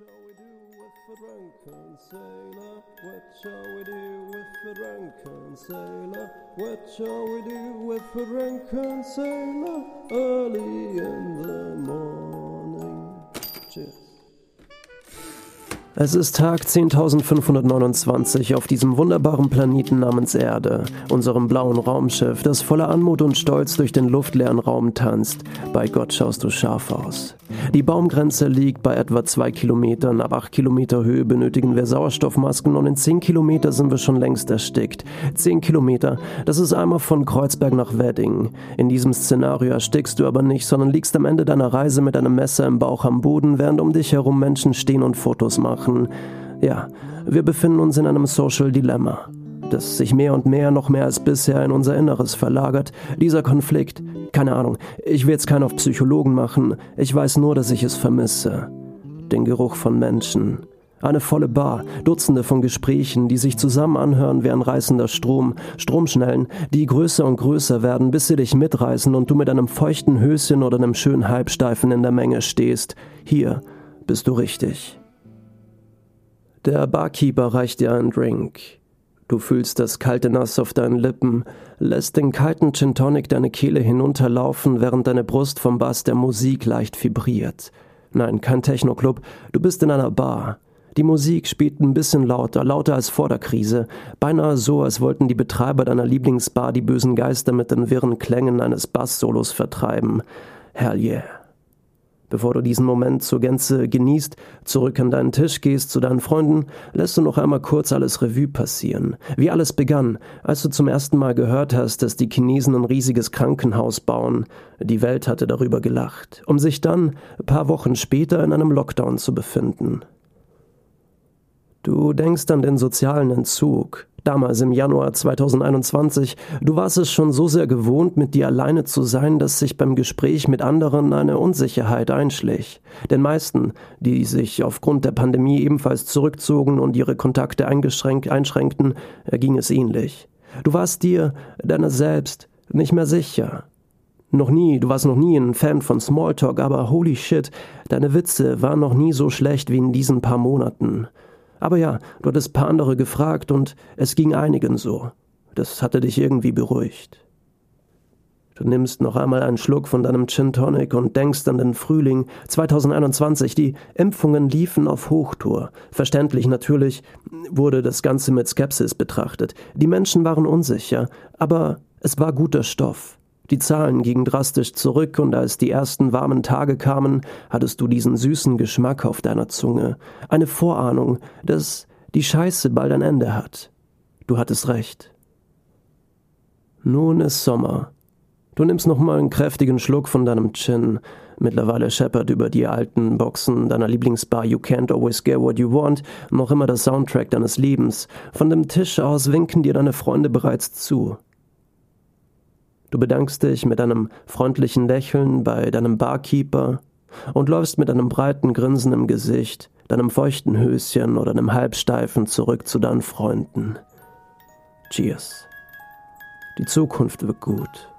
shall we do with the drunken sailor? What shall we do with the drunken sailor? What shall we do with the drunken sailor? Early in the morning. Es ist Tag 10.529 auf diesem wunderbaren Planeten namens Erde, unserem blauen Raumschiff, das voller Anmut und Stolz durch den luftleeren Raum tanzt. Bei Gott schaust du scharf aus. Die Baumgrenze liegt bei etwa zwei Kilometern. Ab acht Kilometer Höhe benötigen wir Sauerstoffmasken und in zehn Kilometer sind wir schon längst erstickt. Zehn Kilometer, das ist einmal von Kreuzberg nach Wedding. In diesem Szenario erstickst du aber nicht, sondern liegst am Ende deiner Reise mit einem Messer im Bauch am Boden, während um dich herum Menschen stehen und Fotos machen. Ja, wir befinden uns in einem Social Dilemma das sich mehr und mehr, noch mehr als bisher in unser Inneres verlagert. Dieser Konflikt, keine Ahnung, ich will jetzt keinen auf Psychologen machen, ich weiß nur, dass ich es vermisse. Den Geruch von Menschen. Eine volle Bar, Dutzende von Gesprächen, die sich zusammen anhören wie ein reißender Strom, Stromschnellen, die größer und größer werden, bis sie dich mitreißen und du mit einem feuchten Höschen oder einem schönen Halbsteifen in der Menge stehst. Hier bist du richtig. Der Barkeeper reicht dir einen Drink. Du fühlst das kalte Nass auf deinen Lippen, lässt den kalten Gin Tonic deine Kehle hinunterlaufen, während deine Brust vom Bass der Musik leicht vibriert. Nein, kein Techno-Club, du bist in einer Bar. Die Musik spielt ein bisschen lauter, lauter als vor der Krise. Beinahe so, als wollten die Betreiber deiner Lieblingsbar die bösen Geister mit den wirren Klängen eines Bass-Solos vertreiben. Hell yeah. Bevor du diesen Moment zur Gänze genießt, zurück an deinen Tisch gehst zu deinen Freunden, lässt du noch einmal kurz alles Revue passieren. Wie alles begann, als du zum ersten Mal gehört hast, dass die Chinesen ein riesiges Krankenhaus bauen. Die Welt hatte darüber gelacht, um sich dann, paar Wochen später, in einem Lockdown zu befinden. Du denkst an den sozialen Entzug, Damals im Januar 2021, du warst es schon so sehr gewohnt, mit dir alleine zu sein, dass sich beim Gespräch mit anderen eine Unsicherheit einschlich. Den meisten, die sich aufgrund der Pandemie ebenfalls zurückzogen und ihre Kontakte einschränkten, erging es ähnlich. Du warst dir, deiner selbst, nicht mehr sicher. Noch nie, du warst noch nie ein Fan von Smalltalk, aber holy shit, deine Witze waren noch nie so schlecht wie in diesen paar Monaten. Aber ja, du hattest paar andere gefragt und es ging einigen so. Das hatte dich irgendwie beruhigt. Du nimmst noch einmal einen Schluck von deinem Gin Tonic und denkst an den Frühling 2021. Die Impfungen liefen auf Hochtour. Verständlich natürlich wurde das Ganze mit Skepsis betrachtet. Die Menschen waren unsicher, aber es war guter Stoff. Die Zahlen gingen drastisch zurück, und als die ersten warmen Tage kamen, hattest du diesen süßen Geschmack auf deiner Zunge, eine Vorahnung, dass die Scheiße bald ein Ende hat. Du hattest recht. Nun ist Sommer. Du nimmst noch mal einen kräftigen Schluck von deinem Gin. Mittlerweile scheppert über die alten Boxen deiner Lieblingsbar You Can't Always Get What You Want noch immer das Soundtrack deines Lebens. Von dem Tisch aus winken dir deine Freunde bereits zu. Du bedankst dich mit einem freundlichen Lächeln bei deinem Barkeeper und läufst mit einem breiten Grinsen im Gesicht, deinem feuchten Höschen oder einem Halbsteifen zurück zu deinen Freunden. Cheers. Die Zukunft wird gut.